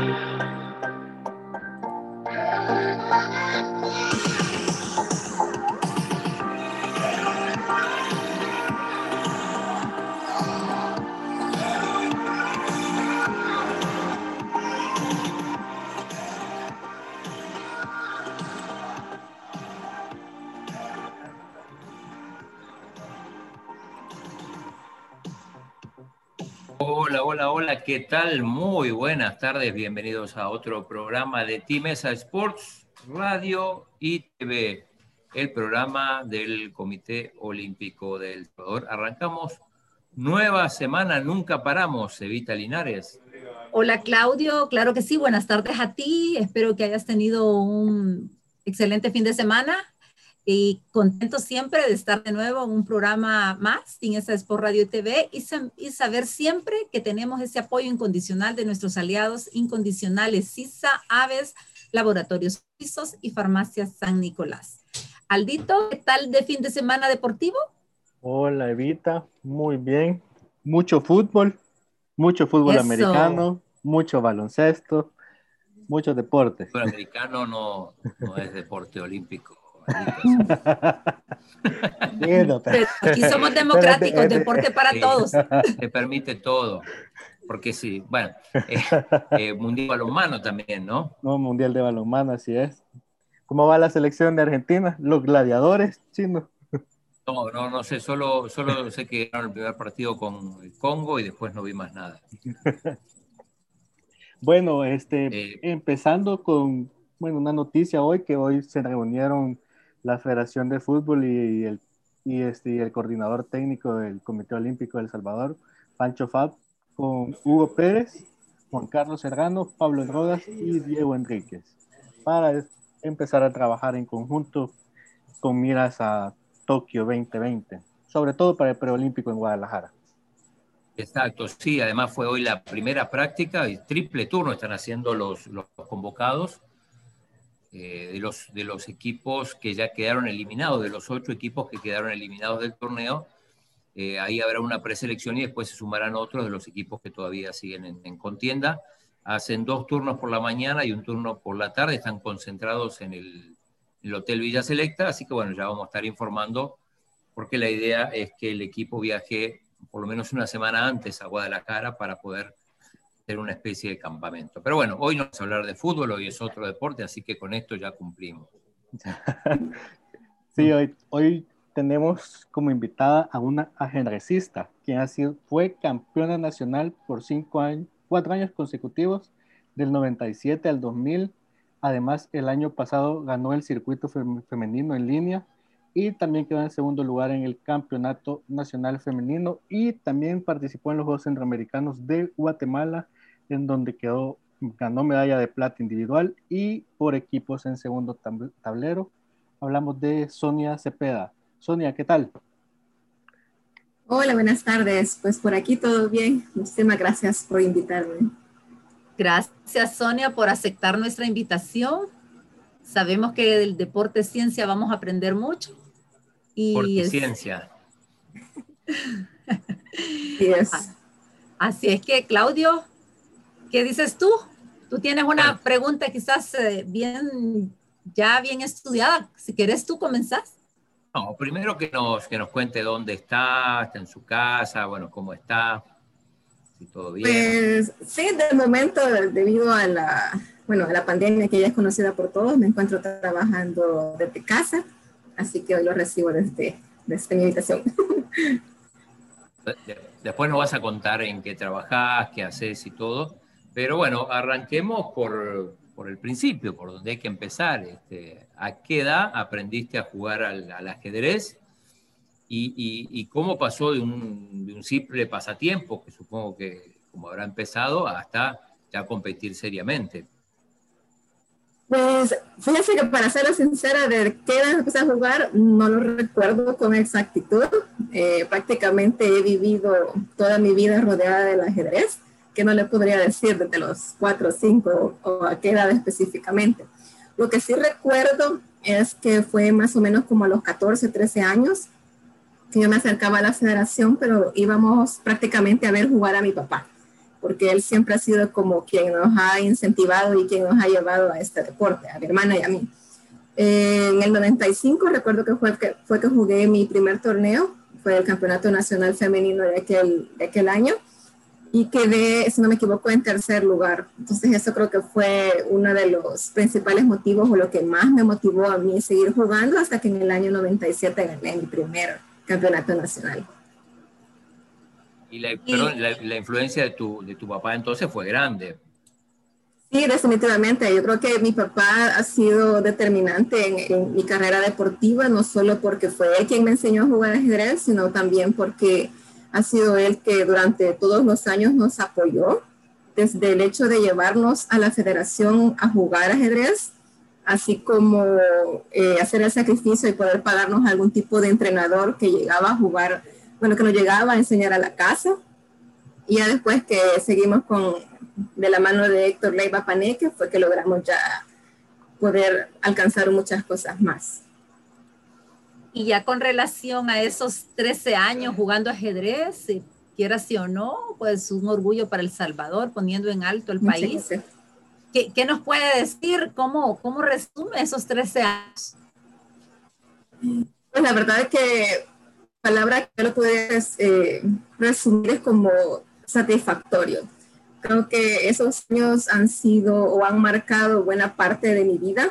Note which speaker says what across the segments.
Speaker 1: Thank you. ¿Qué tal? Muy buenas tardes, bienvenidos a otro programa de Timesa Sports, Radio y TV, el programa del Comité Olímpico del Salvador. Arrancamos nueva semana, nunca paramos, Evita Linares.
Speaker 2: Hola Claudio, claro que sí, buenas tardes a ti, espero que hayas tenido un excelente fin de semana y contento siempre de estar de nuevo en un programa más en esa Sport Radio TV y, y, saber siempre que tenemos ese apoyo incondicional de nuestros aliados incondicionales CISA, Aves, Laboratorios Suizos y Farmacia San Nicolás. Aldito, ¿qué tal de fin de semana deportivo?
Speaker 3: Hola Evita, muy bien. Mucho fútbol, mucho fútbol americano, mucho baloncesto, muchos deportes.
Speaker 1: El americano no, no es deporte olímpico.
Speaker 2: Aquí somos democráticos, deporte para todos.
Speaker 1: Se permite todo. Porque sí, bueno, eh, eh, Mundial de Balonmano también, ¿no?
Speaker 3: No, Mundial de Balonmano, así es. ¿Cómo va la selección de Argentina? Los gladiadores chinos.
Speaker 1: No, no, no sé, solo, solo sé que ganaron el primer partido con el Congo y después no vi más nada.
Speaker 3: bueno, este, eh, empezando con bueno, una noticia hoy que hoy se reunieron la Federación de Fútbol y, el, y este, el coordinador técnico del Comité Olímpico de El Salvador, Pancho Fab, con Hugo Pérez, Juan Carlos Serrano, Pablo Rodas y Diego Enríquez, para empezar a trabajar en conjunto con miras a Tokio 2020, sobre todo para el preolímpico en Guadalajara.
Speaker 1: Exacto, sí, además fue hoy la primera práctica y triple turno están haciendo los, los convocados eh, de, los, de los equipos que ya quedaron eliminados, de los ocho equipos que quedaron eliminados del torneo. Eh, ahí habrá una preselección y después se sumarán otros de los equipos que todavía siguen en, contienda. Hacen dos turnos por la mañana y un turno por la tarde, están concentrados en el, el Hotel Villa Selecta, así que bueno, ya vamos a estar informando porque la idea es que el equipo viaje por lo menos una semana antes a Guadalajara para poder una especie de campamento. Pero bueno, hoy no vamos a hablar de fútbol, hoy es otro deporte, así que con esto ya cumplimos.
Speaker 3: sí, hoy, hoy tenemos como invitada a una ajedrecista, quien ha sido, fue campeona nacional por cinco años, cuatro años consecutivos, del 97 al 2000. Además, el año pasado ganó el circuito femenino en línea y también quedó en segundo lugar en el Campeonato Nacional Femenino y también participó en los Juegos Centroamericanos de Guatemala en donde quedó, ganó medalla de plata individual y por equipos en segundo tablero. Hablamos de Sonia Cepeda. Sonia, ¿qué tal?
Speaker 4: Hola, buenas tardes. Pues por aquí todo bien. Muchísimas gracias por invitarme.
Speaker 2: Gracias, Sonia, por aceptar nuestra invitación. Sabemos que del deporte ciencia vamos a aprender mucho.
Speaker 1: Y ciencia.
Speaker 2: Así es que, Claudio, ¿Qué dices tú? Tú tienes una pregunta quizás eh, bien, ya bien estudiada. Si quieres tú comenzás.
Speaker 1: No, primero que nos, que nos cuente dónde está, está en su casa, bueno, cómo está, si todo bien.
Speaker 4: Pues sí, de momento, debido a la, bueno, a la pandemia que ya es conocida por todos, me encuentro trabajando desde casa, así que hoy lo recibo desde, desde mi habitación.
Speaker 1: Después nos vas a contar en qué trabajás, qué haces y todo. Pero bueno, arranquemos por, por el principio, por donde hay que empezar. Este, ¿A qué edad aprendiste a jugar al, ajedrez? Y, y, cómo pasó de un, de un, simple pasatiempo, que supongo que como habrá empezado, hasta ya competir seriamente?
Speaker 4: Pues fíjese que para ser sincera, de qué edad empecé a jugar, no lo recuerdo con exactitud. Eh, prácticamente he vivido toda mi vida rodeada del ajedrez que no le podría decir desde los 4 o 5 o a qué edad específicamente. Lo que sí recuerdo es que fue más o menos como a los 14, 13 años que yo me acercaba a la federación, pero íbamos prácticamente a ver jugar a mi papá. porque él siempre ha sido como quien nos ha incentivado y quien nos ha llevado a este deporte, a mi hermana y a mí. en el 95 recuerdo que fue, que fue que jugué mi primer torneo, fue el Campeonato Nacional Femenino de aquel, de aquel año y quedé, si no me equivoco, en tercer lugar. Entonces eso creo que fue uno de los principales motivos o lo que más me motivó a mí seguir jugando hasta que en el año 97 gané mi primer campeonato nacional.
Speaker 1: Y la, la, influencia de tu, de tu papá entonces fue grande.
Speaker 4: Sí, definitivamente. Yo creo que mi papá ha sido determinante en, en, mi carrera deportiva, no solo porque fue él quien me enseñó a jugar ajedrez, sino también porque ha sido él que durante todos los años nos apoyó, desde el hecho de llevarnos a la federación a jugar ajedrez, así como eh, hacer el sacrificio y poder pagarnos algún tipo de entrenador que llegaba a jugar, bueno, que nos llegaba a enseñar a la casa. Y ya después que seguimos con, de la mano de Héctor Leiva Paneque, fue que logramos ya poder alcanzar muchas cosas más.
Speaker 2: Y ya con relación a esos 13 años jugando ajedrez, quiera sí o no, pues un orgullo para El Salvador, poniendo en alto el país. ¿Qué, ¿Qué, nos puede decir? ¿Cómo, ¿Cómo resume esos 13 años?
Speaker 4: Pues la verdad es que palabra que lo puedes eh, resumir es como satisfactorio. Creo que esos años han sido o han marcado buena parte de mi vida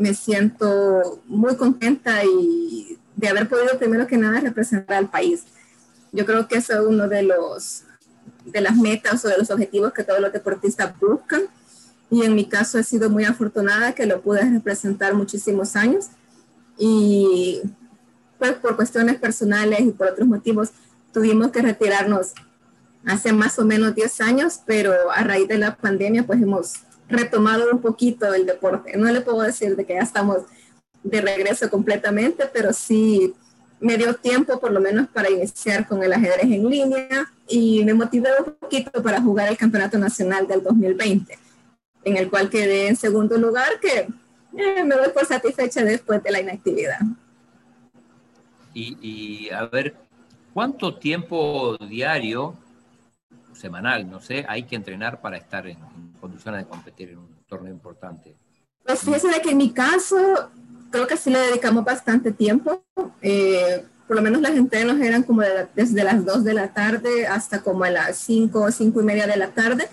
Speaker 4: me siento muy contenta y de haber podido primero que nada representar al país. Yo creo que eso es uno de los de las metas o de los objetivos que todos los deportistas buscan y en mi caso he sido muy afortunada que lo pude representar muchísimos años y pues por cuestiones personales y por otros motivos tuvimos que retirarnos hace más o menos 10 años, pero a raíz de la pandemia pues hemos retomado un poquito el deporte. No le puedo decir de que ya estamos de regreso completamente, pero sí me dio tiempo por lo menos para iniciar con el ajedrez en línea y me motivé un poquito para jugar el Campeonato Nacional del 2020, en el cual quedé en segundo lugar, que eh, me doy por satisfecha después de la inactividad.
Speaker 1: Y, y a ver, ¿cuánto tiempo diario, semanal, no sé, hay que entrenar para estar en, condiciones de competir en un torneo importante?
Speaker 4: Pues fíjese de que en mi caso, creo que sí le dedicamos bastante tiempo. Eh, por lo menos las entrenos eran como desde las 2 de la tarde hasta como a las 5 o 5 y media de la tarde,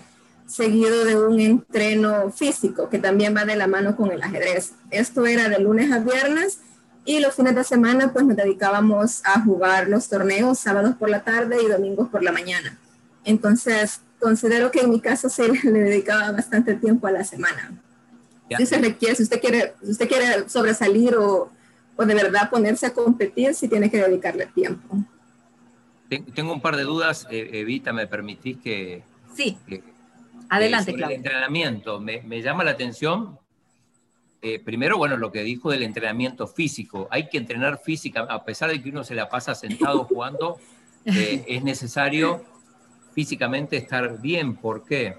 Speaker 4: seguido de un entreno físico que también va de la mano con el ajedrez. Esto era de lunes a viernes y los fines de semana pues nos dedicábamos a jugar los torneos sábados por la tarde y domingos por la mañana. Entonces, considero que en mi caso se le dedicaba bastante tiempo a la semana. Si se requiere, si usted quiere, si usted quiere sobresalir o, o de verdad ponerse a competir, sí tiene que dedicarle tiempo.
Speaker 1: Tengo un par de dudas, eh, Evita, ¿me permitís que...
Speaker 2: Sí, adelante.
Speaker 1: El entrenamiento, me, me, llama la atención, eh, primero, bueno, lo que dijo del entrenamiento físico. Hay que entrenar física, a pesar de que uno se la pasa sentado jugando, eh, es necesario físicamente estar bien. ¿Por qué?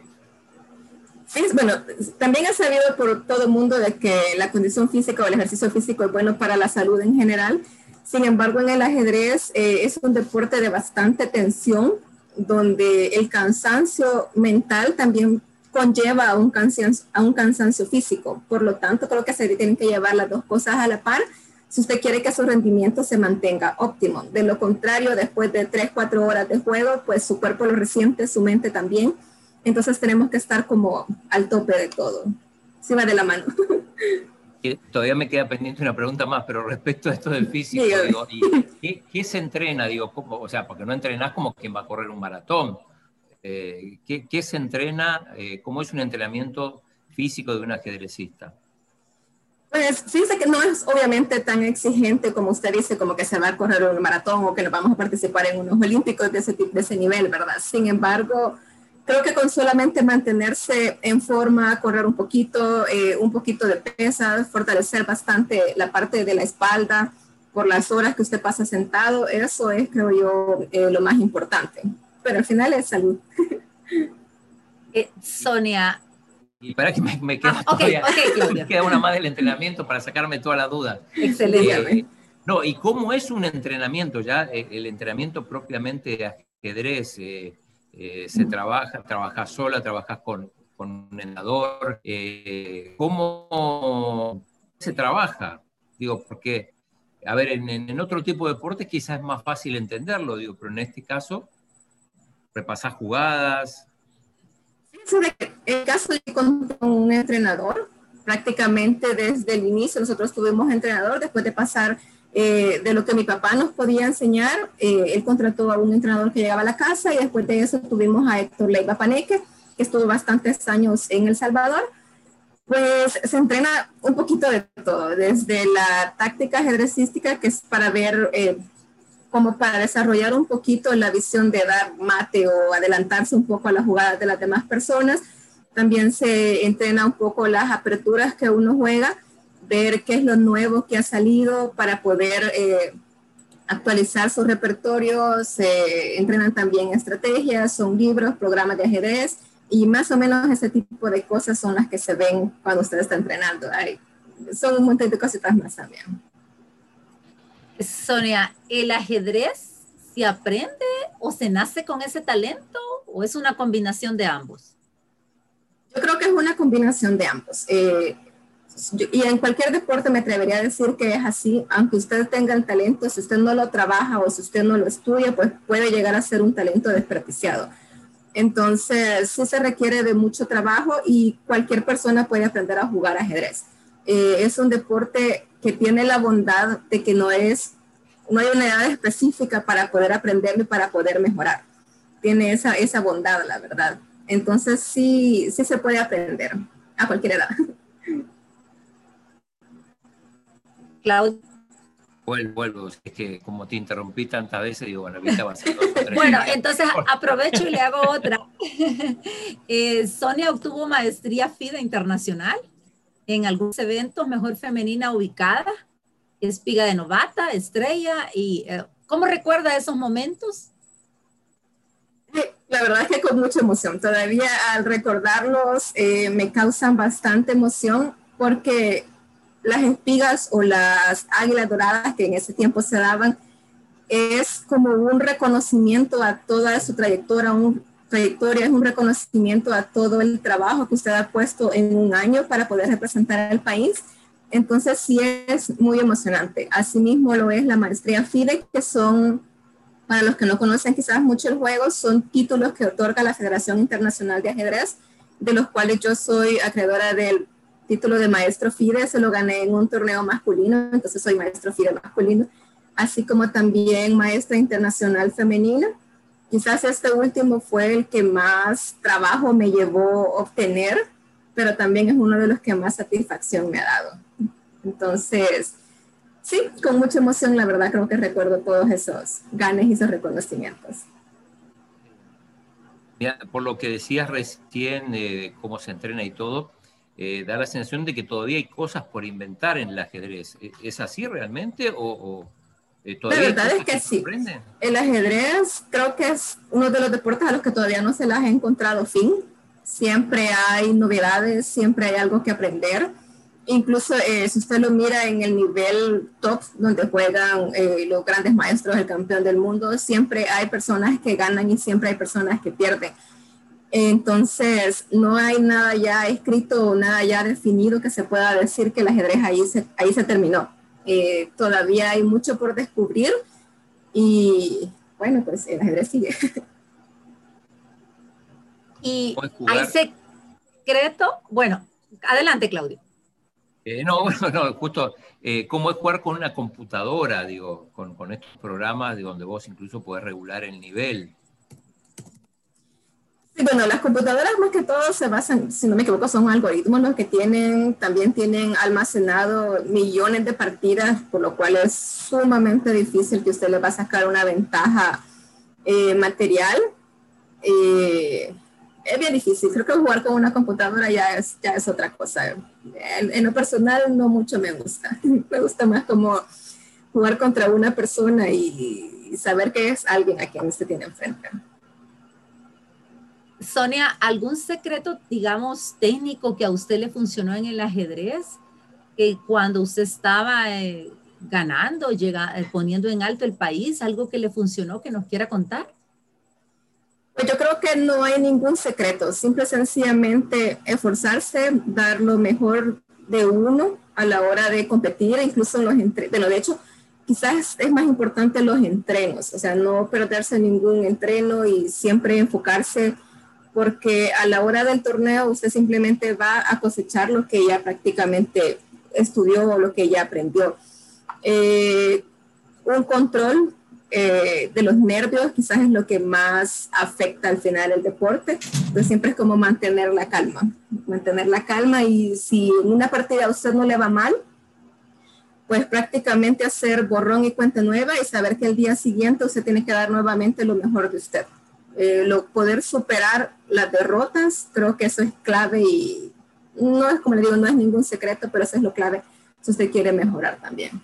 Speaker 4: Sí, bueno, también es sabido por todo el mundo de que la condición física o el ejercicio físico es bueno para la salud en general. Sin embargo, en el ajedrez eh, es un deporte de bastante tensión, donde el cansancio mental también conlleva a un, cansancio, a un cansancio físico. Por lo tanto, creo que se tienen que llevar las dos cosas a la par si usted quiere que su rendimiento se mantenga óptimo. De lo contrario, después de 3, 4 horas de juego, pues su cuerpo lo resiente, su mente también. Entonces tenemos que estar como al tope de todo. Se va de la mano.
Speaker 1: Todavía me queda pendiente una pregunta más, pero respecto a esto del físico, digo, ¿qué, se entrena? Digo, o sea, porque no entrenás como quien va a correr un maratón. Eh, ¿qué, se entrena? Eh, ¿Cómo es un entrenamiento físico de un ajedrecista?
Speaker 4: Pues fíjese que no es obviamente tan exigente como usted dice, como que se va a correr un maratón o que nos vamos a participar en unos olímpicos de ese, de ese nivel, ¿verdad? Sin embargo, creo que con solamente mantenerse en forma, correr un poquito, eh, un poquito de pesas, fortalecer bastante la parte de la espalda por las horas que usted pasa sentado, eso es, creo yo, eh, lo más importante. Pero al final es salud.
Speaker 2: Eh, Sonia,
Speaker 1: y para que me, queda, ah, me queda una más del entrenamiento para sacarme toda la duda.
Speaker 2: Excelente.
Speaker 1: Eh, no, ¿y cómo es un entrenamiento ya? Eh, el entrenamiento propiamente de ajedrez, eh, Eh, se trabaja, trabajas sola, trabajas con, con un entrenador. ¿Cómo se trabaja? Digo, porque, a ver, en, en, otro tipo de deportes quizás es más fácil entenderlo, digo, pero en este caso, repasás jugadas.
Speaker 4: El caso de un entrenador, prácticamente desde el inicio nosotros tuvimos entrenador, después de pasar eh, de lo que mi papá nos podía enseñar, eh, él contrató a un entrenador que llegaba a la casa y después de eso tuvimos a Héctor Leiva Paneque, que estuvo bastantes años en El Salvador. Pues se entrena un poquito de todo, desde la táctica ajedrecística, que es para ver, eh, como para desarrollar un poquito la visión de dar mate o adelantarse un poco a las jugadas de las demás personas. También se entrena un poco las aperturas que uno juega ver qué es lo nuevo que ha salido para poder eh, actualizar su repertorio. Se entrenan también estrategias, son libros, programas de ajedrez y más o menos ese tipo de cosas son las que se ven cuando usted está entrenando. Hay, son un montón de cositas más también.
Speaker 2: Sonia, ¿el ajedrez se aprende o se nace con ese talento o es una combinación de ambos?
Speaker 4: Yo creo que es una combinación de ambos. Eh, y en cualquier deporte me atrevería a decir que es así, aunque usted tenga el talento, si usted no lo trabaja o si usted no lo estudia, pues puede llegar a ser un talento desperdiciado. Entonces, sí se requiere de mucho trabajo y cualquier persona puede aprender a jugar ajedrez. Eh, es un deporte que tiene la bondad de que no es, no hay una edad específica para poder aprenderlo y para poder mejorar. Tiene esa, esa bondad, la verdad. Entonces, sí, sí se puede aprender a cualquier edad.
Speaker 2: Claudia.
Speaker 1: Vuelvo, vuelvo, es que como te interrumpí tantas veces, digo, bueno, ahorita va a ser
Speaker 2: Bueno, entonces aprovecho y le hago otra. Eh, Sonia obtuvo maestría FIDE internacional en algunos eventos, mejor femenina ubicada, espiga de novata, estrella, y eh, ¿cómo recuerda esos momentos?
Speaker 4: La verdad es que con mucha emoción. Todavía al recordarlos eh, me causan bastante emoción porque las espigas o las águilas doradas que en ese tiempo se daban, es como un reconocimiento a toda su trayectoria, un, trayectoria es un reconocimiento a todo el trabajo que usted ha puesto en un año para poder representar al país. Entonces sí es muy emocionante. Asimismo lo es la maestría FIDE, que son, para los que no conocen quizás mucho el juego, son títulos que otorga la Federación Internacional de Ajedrez, de los cuales yo soy acreedora del título de maestro FIDE, se lo gané en un torneo masculino, entonces soy maestro FIDE masculino, así como también maestra internacional femenina. Quizás este último fue el que más trabajo me llevó a obtener, pero también es uno de los que más satisfacción me ha dado. Entonces, sí, con mucha emoción, la verdad creo que recuerdo todos esos ganes y esos reconocimientos.
Speaker 1: por lo que decías recién, de cómo se entrena y todo, eh, da la sensación de que todavía hay cosas por inventar en el ajedrez. ¿E-, ¿Es así realmente o,
Speaker 4: eh, todavía La verdad es que, sí. El ajedrez creo que es uno de los deportes a los que todavía no se les ha encontrado fin. Siempre hay novedades, siempre hay algo que aprender. Incluso eh, si usted lo mira en el nivel top donde juegan los grandes maestros, el campeón del mundo, siempre hay personas que ganan y siempre hay personas que pierden. Entonces, no hay nada ya escrito, nada ya definido que se pueda decir que el ajedrez ahí se, ahí se terminó. Eh, todavía hay mucho por descubrir y bueno, pues el ajedrez sigue.
Speaker 2: Y hay secreto, bueno, adelante Claudio.
Speaker 1: Eh, no, bueno, no, justo, eh, ¿cómo es jugar con una computadora, digo, con, con estos programas de donde vos incluso podés regular el nivel?
Speaker 4: Bueno, las computadoras más que todo se basan, si no me equivoco, son algoritmos los que tienen, también tienen almacenado millones de partidas, por lo cual es sumamente difícil que usted le va a sacar una ventaja eh, material. Eh, es bien difícil, creo que jugar con una computadora ya es, ya es otra cosa. En, lo personal no mucho me gusta, me gusta más como jugar contra una persona y, y saber que es alguien a quien usted tiene enfrente.
Speaker 2: Sonia, ¿algún secreto, digamos, técnico que a usted le funcionó en el ajedrez? Que cuando usted estaba eh, ganando, llega, eh, poniendo en alto el país, algo que le funcionó que nos quiera contar?
Speaker 4: Pues yo creo que no hay ningún secreto, simple sencillamente esforzarse, dar lo mejor de uno a la hora de competir, incluso en los entrenos. Bueno, de hecho, quizás es más importante los entrenos, o sea, no perderse ningún entreno y siempre enfocarse, porque a la hora del torneo usted simplemente va a cosechar lo que ya prácticamente estudió o lo que ya aprendió. Eh, un control eh, de los nervios quizás es lo que más afecta al final el deporte. Entonces siempre es como mantener la calma, mantener la calma y si en una partida a usted no le va mal, pues prácticamente hacer borrón y cuenta nueva y saber que el día siguiente usted tiene que dar nuevamente lo mejor de usted. Eh, lo, poder superar las derrotas, creo que eso es clave y no es como le digo, no es ningún secreto, pero eso es lo clave. Si usted quiere mejorar también.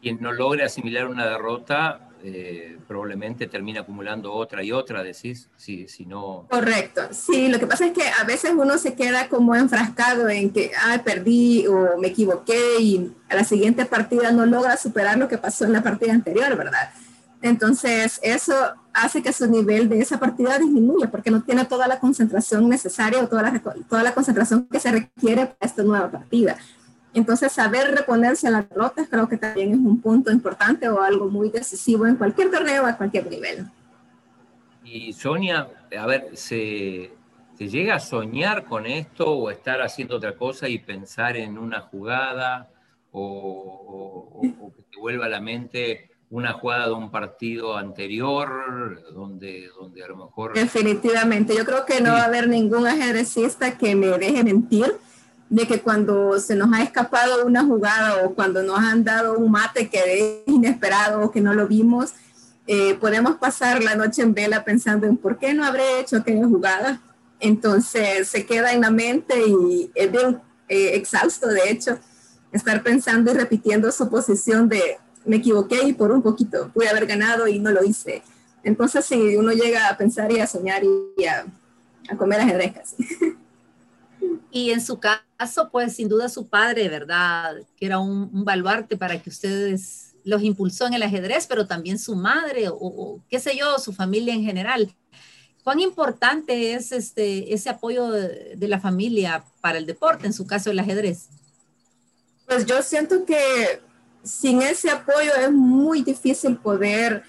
Speaker 1: Quien no logre asimilar una derrota eh, probablemente termina acumulando otra y otra, decís, si, si no...
Speaker 4: Correcto, sí, lo que pasa es que a veces uno se queda como enfrascado en que, ah, perdí o me equivoqué y a la siguiente partida no logra superar lo que pasó en la partida anterior, ¿verdad? Entonces, eso hace que su nivel de esa partida disminuya porque no tiene toda la concentración necesaria o toda la, toda la concentración que se requiere para esta nueva partida. Entonces, saber reponerse a las derrotas creo que también es un punto importante o algo muy decisivo en cualquier torneo a cualquier nivel.
Speaker 1: Y Sonia, a ver, ¿se, llega a soñar con esto o estar haciendo otra cosa y pensar en una jugada o, que te vuelva a la mente una jugada de un partido anterior donde, donde a lo mejor...
Speaker 4: Definitivamente, yo creo que no va a haber ningún ajedrecista que me deje mentir de que cuando se nos ha escapado una jugada o cuando nos han dado un mate que es inesperado o que no lo vimos, eh, podemos pasar la noche en vela pensando en por qué no habré hecho aquella jugada. Entonces se queda en la mente y es bien eh, exhausto, de hecho, estar pensando y repitiendo su posición de me equivoqué y por un poquito pude haber ganado y no lo hice. Entonces, si uno llega a pensar y a soñar y a, a comer ajedrez casi.
Speaker 2: Y en su caso, pues sin duda su padre, ¿verdad? Que era un, baluarte para que ustedes los impulsó en el ajedrez, pero también su madre o, qué sé yo, su familia en general. ¿Cuán importante es este, ese apoyo de, la familia para el deporte, en su caso el ajedrez?
Speaker 4: Pues yo siento que sin ese apoyo es muy difícil poder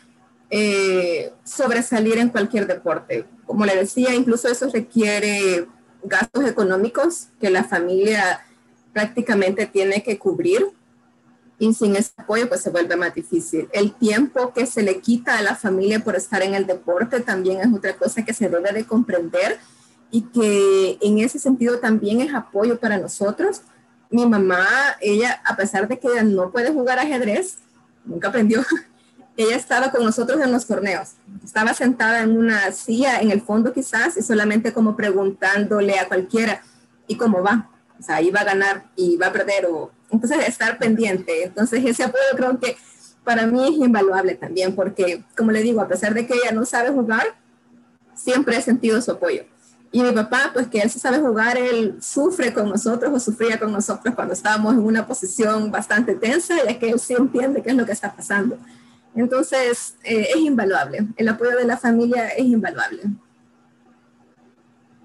Speaker 4: eh, sobresalir en cualquier deporte. Como le decía, incluso eso requiere gastos económicos que la familia prácticamente tiene que cubrir y sin ese apoyo pues se vuelve más difícil. El tiempo que se le quita a la familia por estar en el deporte también es otra cosa que se debe de comprender y que en ese sentido también es apoyo para nosotros. Mi mamá, ella, a pesar de que no puede jugar ajedrez, nunca aprendió, ella estaba con nosotros en los torneos. Estaba sentada en una silla en el fondo quizás y solamente como preguntándole a cualquiera, ¿y cómo va? O sea, iba a ganar y va a perder o entonces estar pendiente. Entonces ese apoyo creo que para mí es invaluable también porque, como le digo, a pesar de que ella no sabe jugar, siempre he sentido su apoyo. Y mi papá, pues que él se sabe jugar, él sufre con nosotros o sufría con nosotros cuando estábamos en una posición bastante tensa, ya que él sí entiende qué es lo que está pasando. Entonces, eh, es invaluable. El apoyo de la familia es invaluable.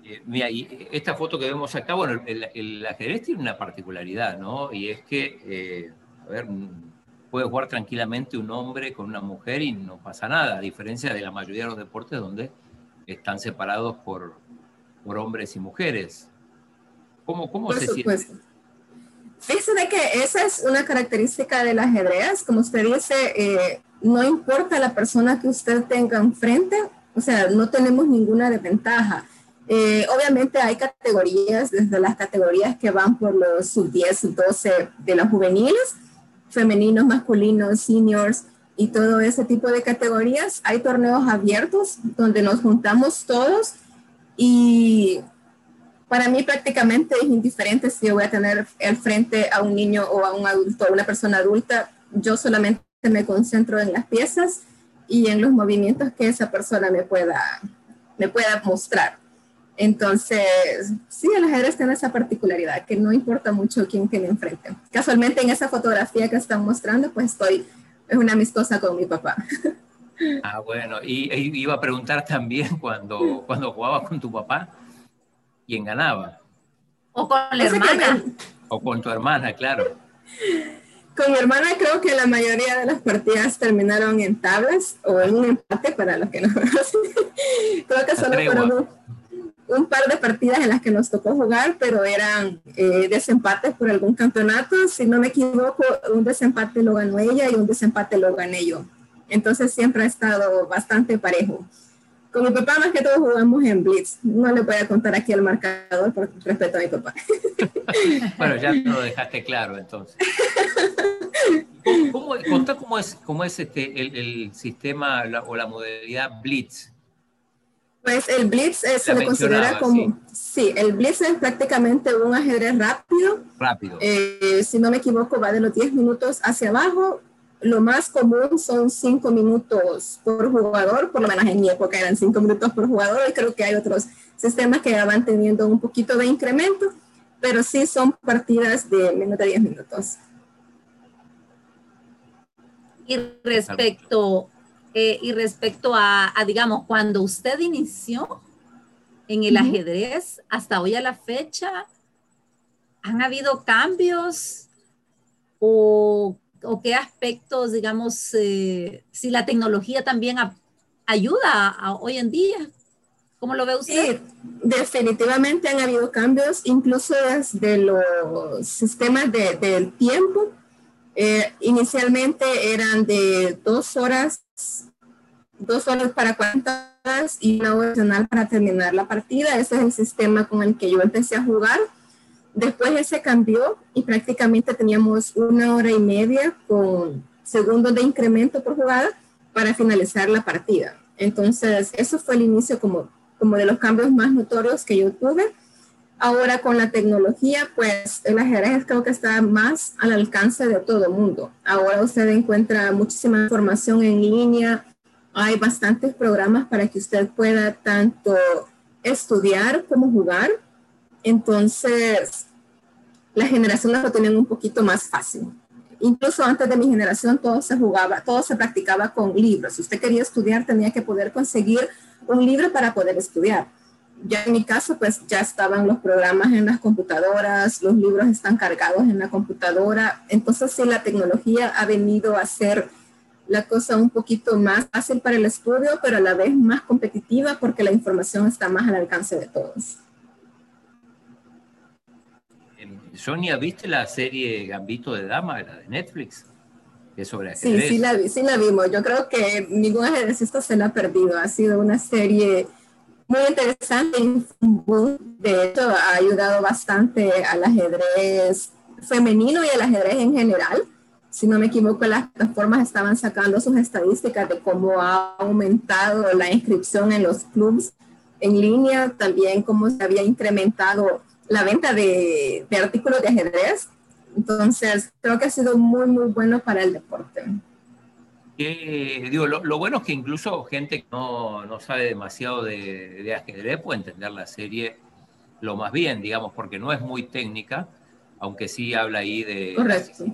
Speaker 1: Eh, mira, y esta foto que vemos acá, bueno, el, ajedrez tiene una particularidad, ¿no? Y es que, eh, a ver, puede jugar tranquilamente un hombre con una mujer y no pasa nada, a diferencia de la mayoría de los deportes donde están separados por, por hombres y mujeres. ¿Cómo, cómo se siente?
Speaker 4: Fíjese de que esa es una característica del ajedrez, como usted dice, no importa la persona que usted tenga enfrente, o sea, no tenemos ninguna desventaja. Eh, obviamente hay categorías, desde las categorías que van por los sub 10, sub 12 de los juveniles, femeninos, masculinos, seniors y todo ese tipo de categorías. Hay torneos abiertos donde nos juntamos todos y para mí prácticamente es indiferente si yo voy a tener al frente a un niño o a un adulto, a una persona adulta. Yo solamente me concentro en las piezas y en los movimientos que esa persona me pueda, me pueda mostrar. Entonces, sí, el ajedrez tiene esa particularidad, que no importa mucho quién tiene enfrente. Casualmente en esa fotografía que están mostrando, pues estoy, es una amistosa con mi papá.
Speaker 1: Ah, bueno, y, iba a preguntar también cuando, cuando jugabas con tu papá, ¿quién ganaba?
Speaker 2: O con la hermana.
Speaker 1: O con tu hermana, claro.
Speaker 4: Con mi hermana creo que la mayoría de las partidas terminaron en tablas o en un empate para los que no conocen. creo que solo fueron un, par de partidas en las que nos tocó jugar, pero eran eh, desempates por algún campeonato. Si no me equivoco, un desempate lo ganó ella y un desempate lo gané yo. Entonces siempre ha estado bastante parejo. Con mi papá más que todo jugamos en Blitz. No le voy a contar aquí el marcador por respeto a mi papá.
Speaker 1: bueno, ya lo dejaste claro entonces. ¿Cómo, contá cómo es, cómo es este, el, sistema o la modalidad Blitz.
Speaker 4: Pues el Blitz se le considera como... Sí. el Blitz es prácticamente un ajedrez rápido.
Speaker 1: Rápido.
Speaker 4: Eh, si no me equivoco, va de los 10 minutos hacia abajo lo más común son cinco minutos por jugador, por lo menos en mi época eran cinco minutos por jugador y creo que hay otros sistemas que ya van teniendo un poquito de incremento, pero sí son partidas de menos de 10 minutos.
Speaker 2: Y respecto, eh, y respecto a, digamos, cuando usted inició en el ajedrez hasta hoy a la fecha, ¿han habido cambios o o qué aspectos, digamos, eh, si la tecnología también ayuda hoy en día? ¿Cómo lo ve usted?
Speaker 4: Sí, definitivamente han habido cambios, incluso desde los sistemas del tiempo. Eh, inicialmente eran de dos horas, dos horas para 40 horas y una hora para terminar la partida. Ese es el sistema con el que yo empecé a jugar. Después ese cambió y prácticamente teníamos una hora y media con segundos de incremento por jugada para finalizar la partida. Entonces, eso fue el inicio como, como de los cambios más notorios que yo tuve. Ahora con la tecnología, pues el ajedrez creo que está más al alcance de todo el mundo. Ahora usted encuentra muchísima información en línea, hay bastantes programas para que usted pueda tanto estudiar como jugar. Entonces, la generación lo tenían un poquito más fácil. Incluso antes de mi generación todo se jugaba, todo se practicaba con libros. Si usted quería estudiar tenía que poder conseguir un libro para poder estudiar. Ya en mi caso pues ya estaban los programas en las computadoras, los libros están cargados en la computadora. Entonces sí, la tecnología ha venido a hacer la cosa un poquito más fácil para el estudio, pero a la vez más competitiva porque la información está más al alcance de todos.
Speaker 1: Sonia, ¿viste la serie Gambito de Dama, la de Netflix?
Speaker 4: Es sobre ajedrez. Sí, sí la, sí la vimos. Yo creo que ningún ajedrecista se la ha perdido. Ha sido una serie muy interesante. De hecho, ha ayudado bastante al ajedrez femenino y al ajedrez en general. Si no me equivoco, las plataformas estaban sacando sus estadísticas de cómo ha aumentado la inscripción en los clubs en línea, también cómo se había incrementado la venta de, artículos de ajedrez. Entonces, creo que ha sido muy, muy bueno para el deporte.
Speaker 1: digo, lo, bueno es que incluso gente que no, sabe demasiado de, ajedrez puede entender la serie lo más bien, digamos, porque no es muy técnica, aunque sí habla ahí de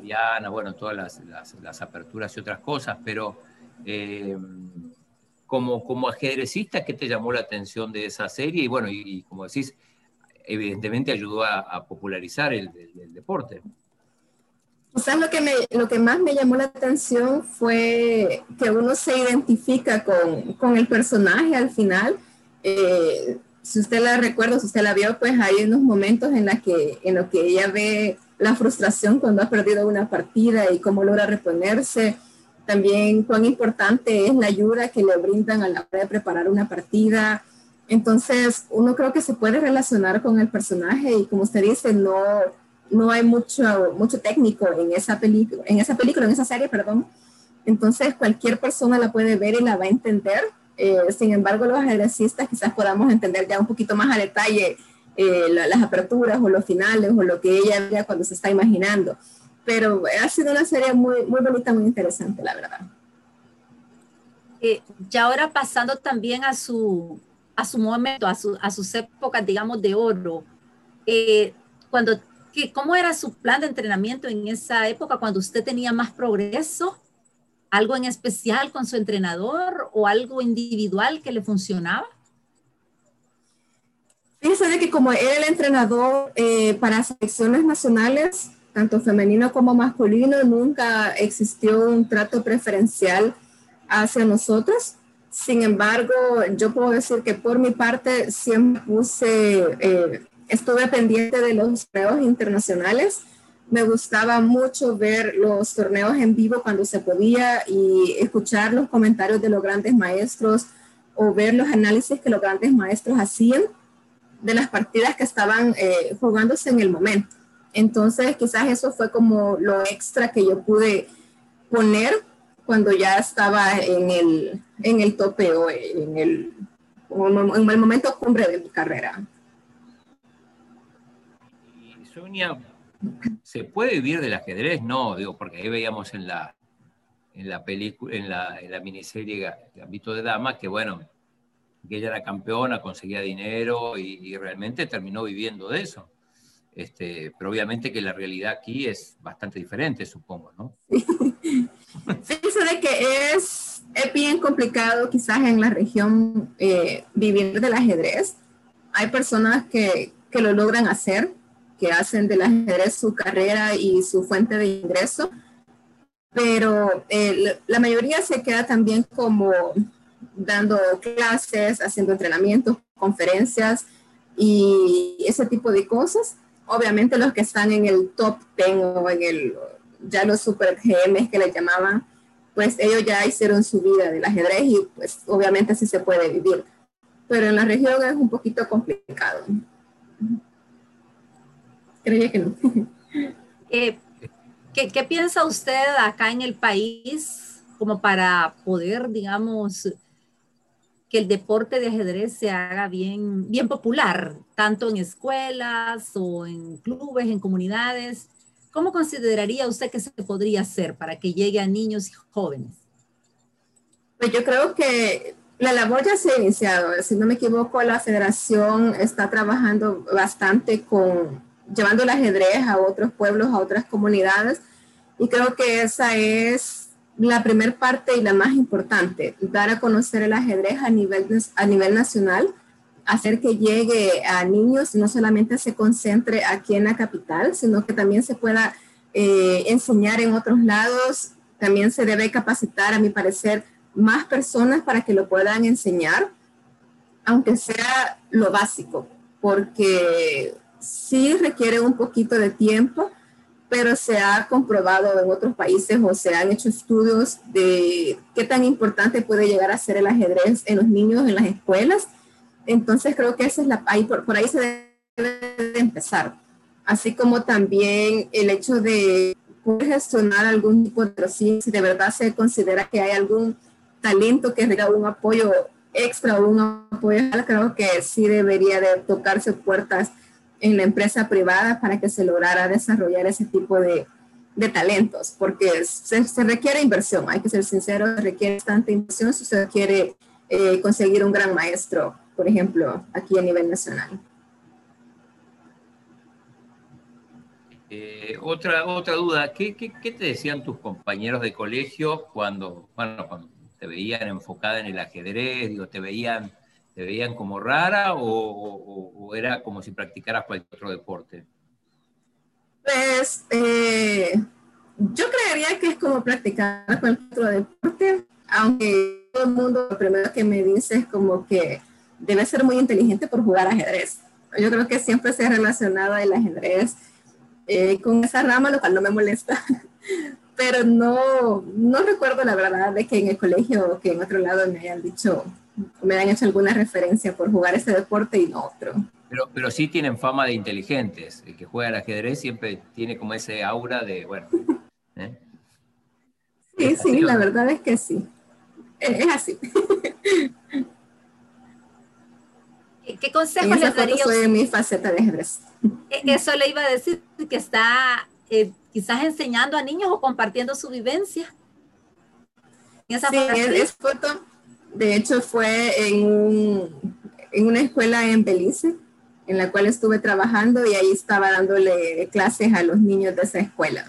Speaker 1: la bueno, todas las, aperturas y otras cosas, pero eh, como, como ajedrecista, ¿qué te llamó la atención de esa serie? Y bueno, y como decís, evidentemente ayudó a, popularizar el, deporte.
Speaker 4: Quizás lo que, me, lo que más me llamó la atención fue que uno se identifica con, con el personaje al final. Eh, si usted la recuerda, si usted la vio, pues hay unos momentos en, la que, en los que ella ve la frustración cuando ha perdido una partida y cómo logra reponerse. También cuán importante es la ayuda que le brindan a la hora de preparar una partida. Entonces, uno creo que se puede relacionar con el personaje y como usted dice, no, no hay mucho, mucho técnico en esa película, en esa película, en esa serie, perdón. Entonces, cualquier persona la puede ver y la va a entender. Eh, sin embargo, los ajedrecistas quizás podamos entender ya un poquito más a detalle eh, las aperturas o los finales o lo que ella vea cuando se está imaginando. Pero ha sido una serie muy, muy bonita, muy interesante, la verdad.
Speaker 2: Eh, y ahora pasando también a su, a su momento, a, su, a sus épocas, digamos, de oro. Eh, cuando, ¿Cómo era su plan de entrenamiento en esa época cuando usted tenía más progreso algo en especial con su entrenador o algo individual que le funcionaba?
Speaker 4: Fíjese que como era el entrenador eh, para selecciones nacionales, tanto femenino como masculino, nunca existió un trato preferencial hacia nosotros. Sin embargo, yo puedo decir que por mi parte siempre puse, eh, estuve pendiente de los torneos internacionales. Me gustaba mucho ver los torneos en vivo cuando se podía y escuchar los comentarios de los grandes maestros o ver los análisis que los grandes maestros hacían de las partidas que estaban eh, jugándose en el momento. Entonces, quizás eso fue como lo extra que yo pude poner cuando ya estaba en el, en el tope o en el, en el momento cumbre de mi carrera.
Speaker 1: Y Sonia, ¿se puede vivir del ajedrez? No, digo, porque ahí veíamos en la, en la película, en la, en la miniserie Gambito de Dama, que bueno, que ella era campeona, conseguía dinero y, realmente terminó viviendo de eso. Este, pero obviamente que la realidad aquí es bastante diferente, supongo, ¿no?
Speaker 4: Sí, de que es, es, bien complicado quizás en la región eh, vivir del ajedrez. Hay personas que, que lo logran hacer, que hacen del ajedrez su carrera y su fuente de ingreso, pero eh, la mayoría se queda también como dando clases, haciendo entrenamientos, conferencias y ese tipo de cosas. Obviamente los que están en el top 10 o en el, ya los super GMs que le llamaban, pues ellos ya hicieron su vida del ajedrez y pues obviamente así se puede vivir. Pero en la región es un poquito complicado. Creía que no.
Speaker 2: Eh, ¿qué, ¿Qué piensa usted acá en el país como para poder, digamos, que el deporte de ajedrez se haga bien, bien popular, tanto en escuelas o en clubes, en comunidades. ¿Cómo consideraría usted que se podría hacer para que llegue a niños y jóvenes?
Speaker 4: Pues yo creo que la labor ya se ha iniciado. Si no me equivoco, la federación está trabajando bastante con llevando el ajedrez a otros pueblos, a otras comunidades. Y creo que esa es la primera parte y la más importante, dar a conocer el ajedrez a nivel, a nivel nacional, hacer que llegue a niños no solamente se concentre aquí en la capital, sino que también se pueda eh, enseñar en otros lados. También se debe capacitar, a mi parecer, más personas para que lo puedan enseñar, aunque sea lo básico, porque sí requiere un poquito de tiempo pero se ha comprobado en otros países o se han hecho estudios de qué tan importante puede llegar a ser el ajedrez en los niños en las escuelas. Entonces creo que esa es la, ahí, por, ahí se debe de empezar. Así como también el hecho de gestionar algún tipo de si de verdad se considera que hay algún talento que requiera un apoyo extra o un apoyo, creo que sí debería de tocarse puertas en la empresa privada para que se lograra desarrollar ese tipo de, de talentos, porque se, se, requiere inversión, hay que ser sincero, requiere bastante inversión si se quiere eh, conseguir un gran maestro, por ejemplo, aquí a nivel nacional.
Speaker 1: Eh, otra, otra duda, ¿Qué, ¿qué, qué, te decían tus compañeros de colegio cuando, bueno, cuando te veían enfocada en el ajedrez, digo, te veían ¿Te veían como rara o, era como si practicaras cualquier otro deporte?
Speaker 4: Pues eh, yo creería que es como practicar cualquier otro deporte, aunque todo el mundo lo primero que me dice es como que debe ser muy inteligente por jugar ajedrez. Yo creo que siempre se ha relacionado el ajedrez eh, con esa rama, lo cual no me molesta. Pero no, no recuerdo la verdad de que en el colegio o que en otro lado me hayan dicho me han hecho alguna referencia por jugar ese deporte y no otro.
Speaker 1: Pero, pero sí tienen fama de inteligentes. El que juega al ajedrez siempre tiene como ese aura de, bueno. ¿eh?
Speaker 4: Sí, sí, la verdad es que sí. Es, así.
Speaker 2: ¿Qué consejos le daría?
Speaker 4: Soy mi faceta de ajedrez.
Speaker 2: E, eso le iba a decir que está eh, quizás enseñando a niños o compartiendo su vivencia.
Speaker 4: sí, es, foto de hecho, fue en, en una escuela en Belice, en la cual estuve trabajando y ahí estaba dándole clases a los niños de esa escuela.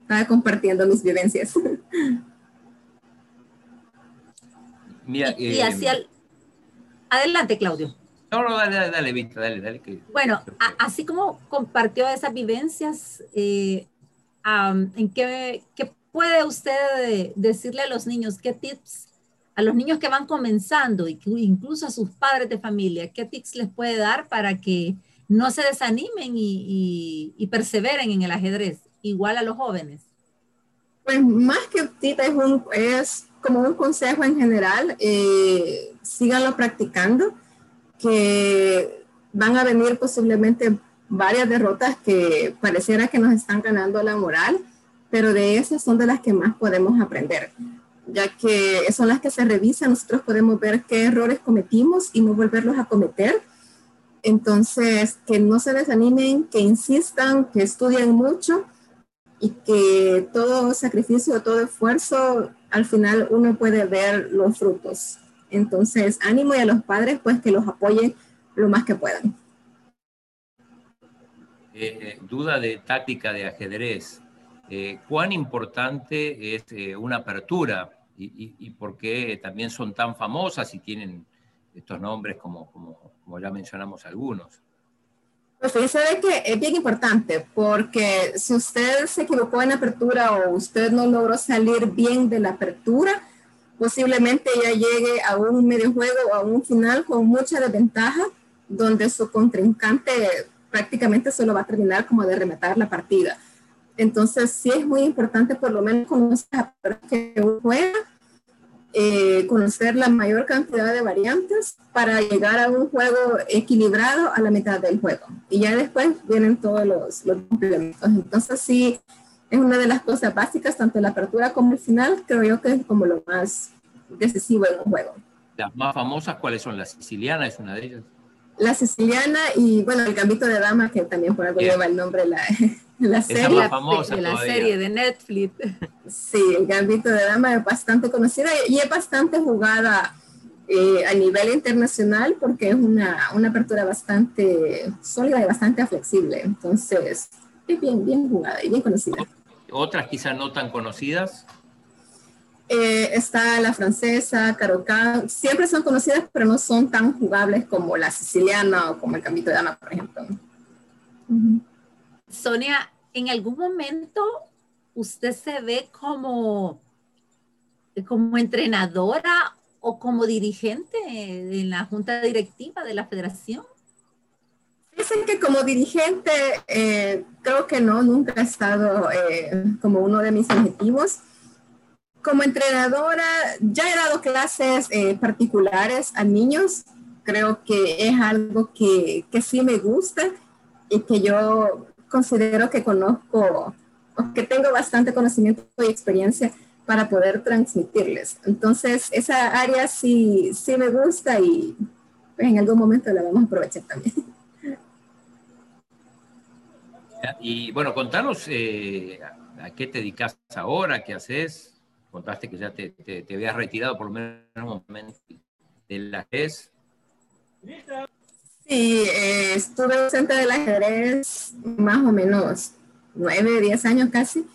Speaker 4: Estaba compartiendo mis vivencias.
Speaker 2: Mira, y, hacia el... Adelante, Claudio.
Speaker 1: No, no, dale, dale, dale, dale, dale.
Speaker 2: Bueno, así como compartió esas vivencias, eh, ¿en qué, qué, puede usted decirle a los niños? ¿Qué tips a los niños que van comenzando y incluso a sus padres de familia, qué tips les puede dar para que no se desanimen y, perseveren en el ajedrez, igual a los jóvenes?
Speaker 4: Pues más que tip es, es como un consejo en general, eh, síganlo practicando, que van a venir posiblemente varias derrotas que pareciera que nos están ganando la moral, pero de esas son de las que más podemos aprender, ya que son las que se revisan, nosotros podemos ver qué errores cometimos y no volverlos a cometer. Entonces, que no se desanimen, que insistan, que estudien mucho y que todo sacrificio, todo esfuerzo, al final uno puede ver los frutos. Entonces, ánimo y a los padres, pues que los apoyen lo más que puedan.
Speaker 1: Eh, eh, duda de táctica de ajedrez. Eh, ¿Cuán importante es una apertura y, por qué también son tan famosas y tienen estos nombres como, como, como ya mencionamos algunos?
Speaker 4: Pues fíjese que es bien importante porque si usted se equivocó en apertura o usted no logró salir bien de la apertura, posiblemente ya llegue a un medio juego o a un final con mucha desventaja, donde su contrincante prácticamente solo va a terminar como de rematar la partida. Entonces sí es muy importante por lo menos conocer que juega eh, conocer la mayor cantidad de variantes para llegar a un juego equilibrado a la mitad del juego. Y ya después vienen todos los, los complementos. Entonces sí, es una de las cosas básicas, tanto la apertura como el final, creo yo que es como lo más decisivo en un juego.
Speaker 1: Las más famosas, ¿cuáles son? La siciliana es una de ellas.
Speaker 4: La siciliana y bueno, el gambito de dama, que también por algo lleva el nombre la, la serie,
Speaker 2: de la serie de Netflix.
Speaker 4: Sí, el Gambito de Dama es bastante conocida y es bastante jugada eh, a nivel internacional porque es una, una, apertura bastante sólida y bastante flexible. Entonces, es bien, bien jugada y bien conocida.
Speaker 1: ¿Otras quizás no tan conocidas?
Speaker 4: Eh, está la francesa, Carocá, siempre son conocidas, pero no son tan jugables como la siciliana o como el Gambito de Dama, por ejemplo.
Speaker 2: Sonia, ¿en algún momento usted se ve como, como entrenadora o como dirigente en la junta directiva de la federación?
Speaker 4: Dicen que como dirigente, eh, creo que no, nunca ha estado eh, como uno de mis objetivos. Como entrenadora, ya he dado clases eh, particulares a niños. Creo que es algo que, que sí me gusta y que yo considero que conozco, que tengo bastante conocimiento y experiencia para poder transmitirles. Entonces, esa área sí, sí me gusta y pues, en algún momento la vamos a aprovechar también.
Speaker 1: Y bueno, contanos eh, a qué te dedicas ahora, qué haces. Contaste que ya te, te, habías retirado por lo menos un momento de la GES.
Speaker 4: Sí, eh, estuve docente del ajedrez más o menos nueve, diez años casi.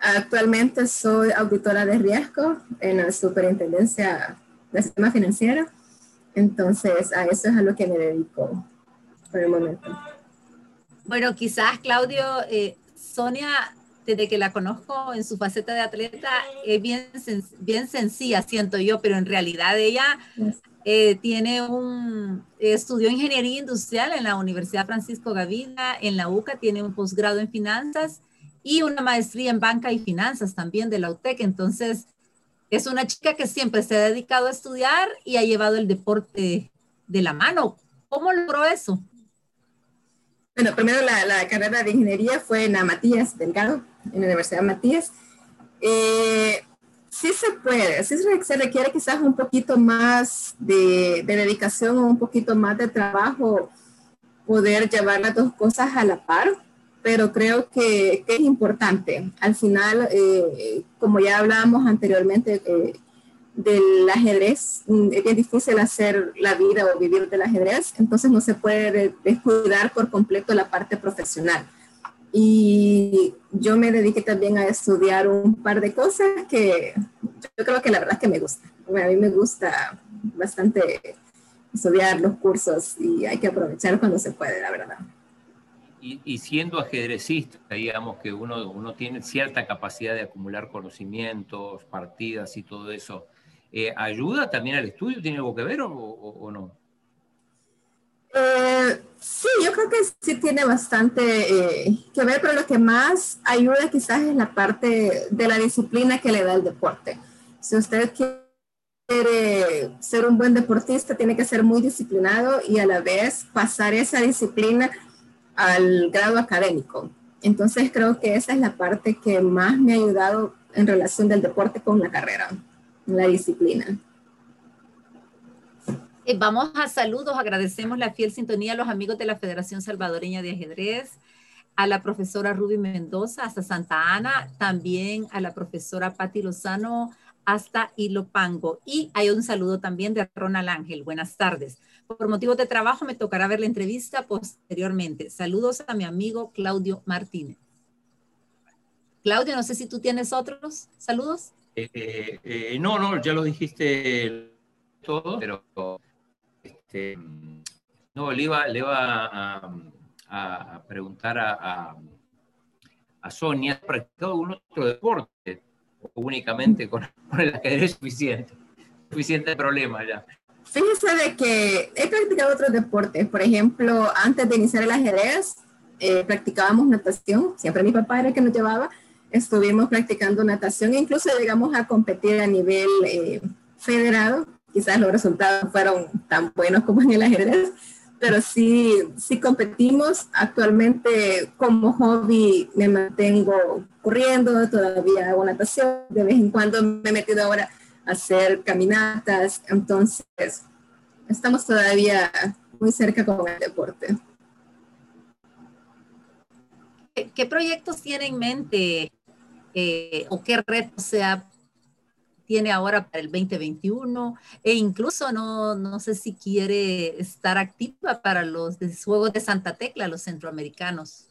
Speaker 4: Actualmente soy auditora de riesgo en la Superintendencia de Sistema Financiero. Entonces, a eso es a lo que me dedico por el momento.
Speaker 2: Bueno, quizás, Claudio, eh, Sonia, desde que la conozco en su faceta de atleta, es bien, bien sencilla, siento yo, pero en realidad ella eh, tiene un, estudió ingeniería industrial en la Universidad Francisco Gavina, en la UCA tiene un posgrado en finanzas y una maestría en banca y finanzas también de la UTEC. Entonces, es una chica que siempre se ha dedicado a estudiar y ha llevado el deporte de la mano. ¿Cómo logró eso?
Speaker 4: Bueno, primero la, carrera de ingeniería fue en la Matías Delgado, en la Universidad Matías. Eh, sí se puede, sí se requiere quizás un poquito más de, dedicación o un poquito más de trabajo poder llevar las dos cosas a la par, pero creo que, es importante. Al final, eh, como ya hablábamos anteriormente eh, del ajedrez, mm, es bien difícil hacer la vida o vivir del ajedrez, entonces no se puede descuidar por completo la parte profesional y yo me dediqué también a estudiar un par de cosas que yo creo que la verdad es que me gusta. a mí me gusta bastante estudiar los cursos y hay que aprovechar cuando se puede, la verdad.
Speaker 1: Y, siendo ajedrecista, digamos que uno, uno tiene cierta capacidad de acumular conocimientos, partidas y todo eso, eh, ¿ayuda también al estudio? ¿Tiene algo que ver o, no?
Speaker 4: Eh, sí, yo creo que sí tiene bastante eh, que ver, pero lo que más ayuda quizás es la parte de la disciplina que le da el deporte. Si usted quiere ser un buen deportista, tiene que ser muy disciplinado y a la vez pasar esa disciplina al grado académico. Entonces creo que esa es la parte que más me ha ayudado en relación del deporte con la carrera, la disciplina.
Speaker 2: Eh, vamos a saludos, agradecemos la fiel sintonía a los amigos de la Federación Salvadoreña de Ajedrez, a la profesora Ruby Mendoza hasta Santa Ana, también a la profesora Patti Lozano hasta Ilopango. Y hay un saludo también de Ronald Ángel. Buenas tardes. Por motivos de trabajo me tocará ver la entrevista posteriormente. Saludos a mi amigo Claudio Martínez. Claudio, no sé si tú tienes otros saludos.
Speaker 1: Eh, eh, no, no, ya lo dijiste todo, pero este, no, le iba, le iba a, preguntar a, Sonia, ¿has practicado algún otro deporte? ¿O únicamente con, con el ajedrez suficiente? Suficiente problema ya.
Speaker 4: Fíjese de que he practicado otros deportes. Por ejemplo, antes de iniciar el ajedrez, eh, practicábamos natación. Siempre mi papá era el que nos llevaba. Estuvimos practicando natación e incluso llegamos a competir a nivel eh, federado. Quizás los resultados fueron tan buenos como en el ajedrez, pero sí, sí competimos. Actualmente como hobby me mantengo corriendo, todavía hago natación. De vez en cuando me he metido ahora hacer caminatas. Entonces, estamos todavía muy cerca con el deporte.
Speaker 2: ¿Qué proyectos tiene en mente eh, o qué retos sea, tiene ahora para el 2021? E incluso no, no sé si quiere estar activa para los Juegos de Santa Tecla, los centroamericanos.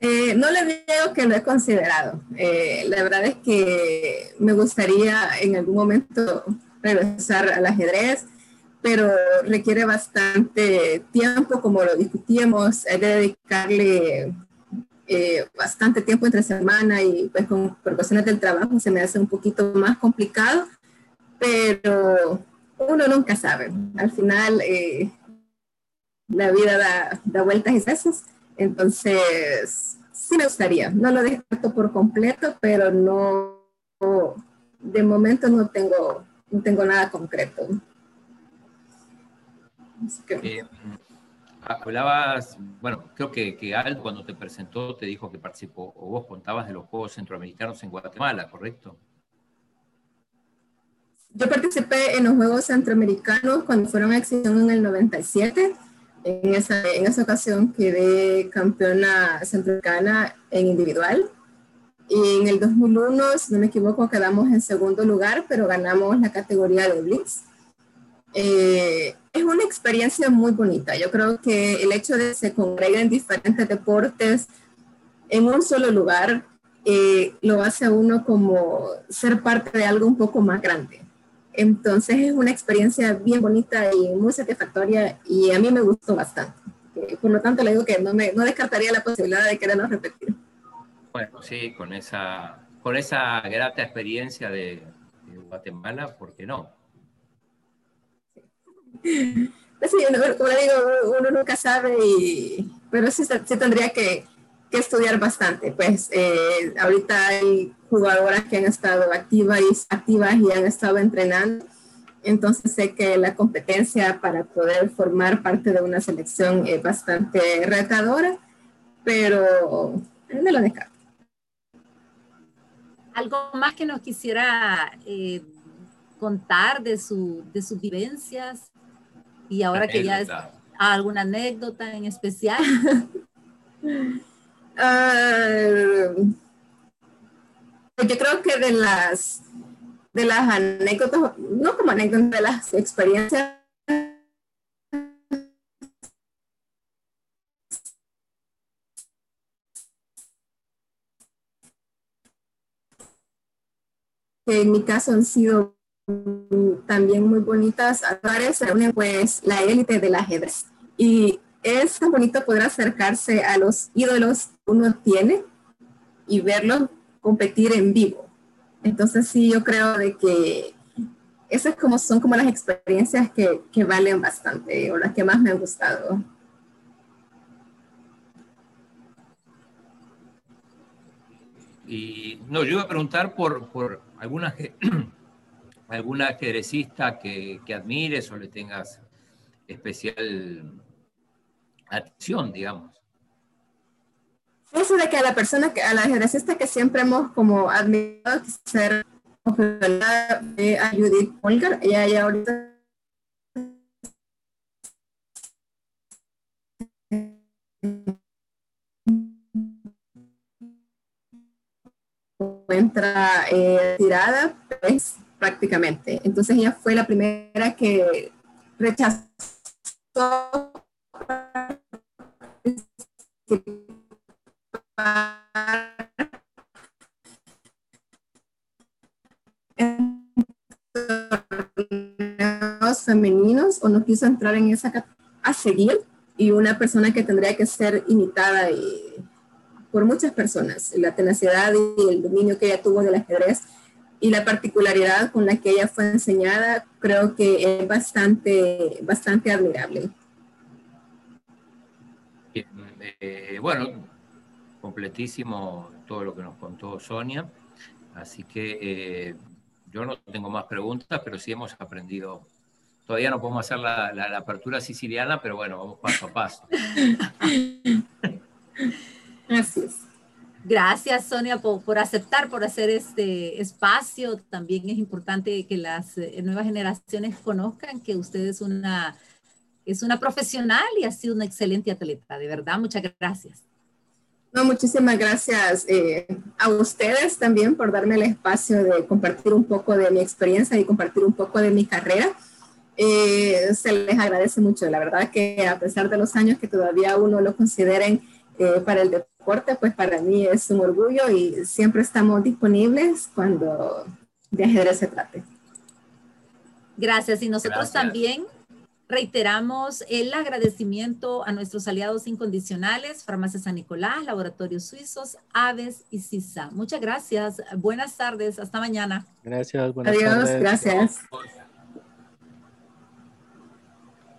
Speaker 4: Eh, no le digo que lo he considerado. Eh, la verdad es que me gustaría en algún momento regresar al ajedrez, pero requiere bastante tiempo, como lo discutíamos, hay de dedicarle eh, bastante tiempo entre semana y pues con cuestiones del trabajo se me hace un poquito más complicado, pero uno nunca sabe. Al final la vida da, da vueltas y veces. Entonces, sí me gustaría. No lo descarto por completo, pero no, de momento no tengo, no tengo nada concreto.
Speaker 1: Eh, hablabas, bueno, creo que, que Aldo cuando te presentó te dijo que participó, o vos contabas de los Juegos Centroamericanos en Guatemala, ¿correcto?
Speaker 4: Yo participé en los Juegos Centroamericanos cuando fueron a acción en el 97 en esa, en esa ocasión quedé campeona centroamericana en individual. Y en el 2001, si no me equivoco, quedamos en segundo lugar, pero ganamos la categoría de Blitz. Eh, es una experiencia muy bonita. Yo creo que el hecho de que se congreguen diferentes deportes en un solo lugar eh, lo hace a uno como ser parte de algo un poco más grande. Entonces es una experiencia bien bonita y muy satisfactoria y a mí me gustó bastante. Eh, por lo tanto, le digo que no, me, no descartaría la posibilidad de quererlo repetir.
Speaker 1: Bueno, sí, con esa, con esa grata experiencia de, Guatemala, ¿por qué no?
Speaker 4: Sí, como le digo, uno nunca sabe, y, pero sí, sí tendría que, que estudiar bastante. Pues eh, ahorita hay jugadoras que han estado activas y, activas y han estado entrenando. Entonces sé que la competencia para poder formar parte de una selección es bastante retadora, pero no lo descarto.
Speaker 2: ¿Algo más que nos quisiera eh, contar de, su, de sus vivencias? Y ahora que ya es alguna anécdota en especial.
Speaker 4: Uh, yo creo que de las de las anécdotas, no como anécdotas, de las experiencias que en mi caso han sido también muy bonitas. Se reúnen pues la élite del ajedrez. Y es tan bonito poder acercarse a los ídolos que uno tiene y verlos competir en vivo. Entonces sí, yo creo de que esas como, son como las experiencias que, que valen bastante o las que más me han gustado.
Speaker 1: Y no, yo iba a preguntar por, por alguna, alguna ajedrecista que, que admires o le tengas especial atención, digamos.
Speaker 4: Eso de que a la persona, que, a la ajedrecista que siempre hemos como admirado, ser de a Judith Polgar, ella ya ahorita encuentra eh, tirada, pues prácticamente. Entonces ella fue la primera que rechazó femeninos o no quiso entrar en esa a seguir y una persona que tendría que ser imitada y, por muchas personas. La tenacidad y el dominio que ella tuvo del ajedrez y la particularidad con la que ella fue enseñada creo que es bastante, bastante admirable.
Speaker 1: Eh, bueno, completísimo todo lo que nos contó Sonia, así que eh, yo no tengo más preguntas, pero sí hemos aprendido. Todavía no podemos hacer la, la apertura siciliana, pero bueno, vamos paso a paso.
Speaker 4: Gracias.
Speaker 2: Gracias, Sonia, por, aceptar, por hacer este espacio. También es importante que las eh, nuevas generaciones conozcan que usted es una, es una profesional y ha sido una excelente atleta. De verdad, muchas gracias.
Speaker 4: No, muchísimas gracias eh, a ustedes también por darme el espacio de compartir un poco de mi experiencia y compartir un poco de mi carrera. Eh, se les agradece mucho. La verdad que a pesar de los años que todavía uno lo consideren para el deporte, pues para mí es un orgullo y siempre estamos disponibles cuando de ajedrez se trate.
Speaker 2: Gracias. Y nosotros también reiteramos el agradecimiento a nuestros aliados incondicionales, Farmacia San Nicolás, Laboratorios Suizos, Aves y CISA. Muchas gracias. Buenas tardes. Hasta mañana.
Speaker 3: Gracias. Buenas
Speaker 4: Adiós. Gracias.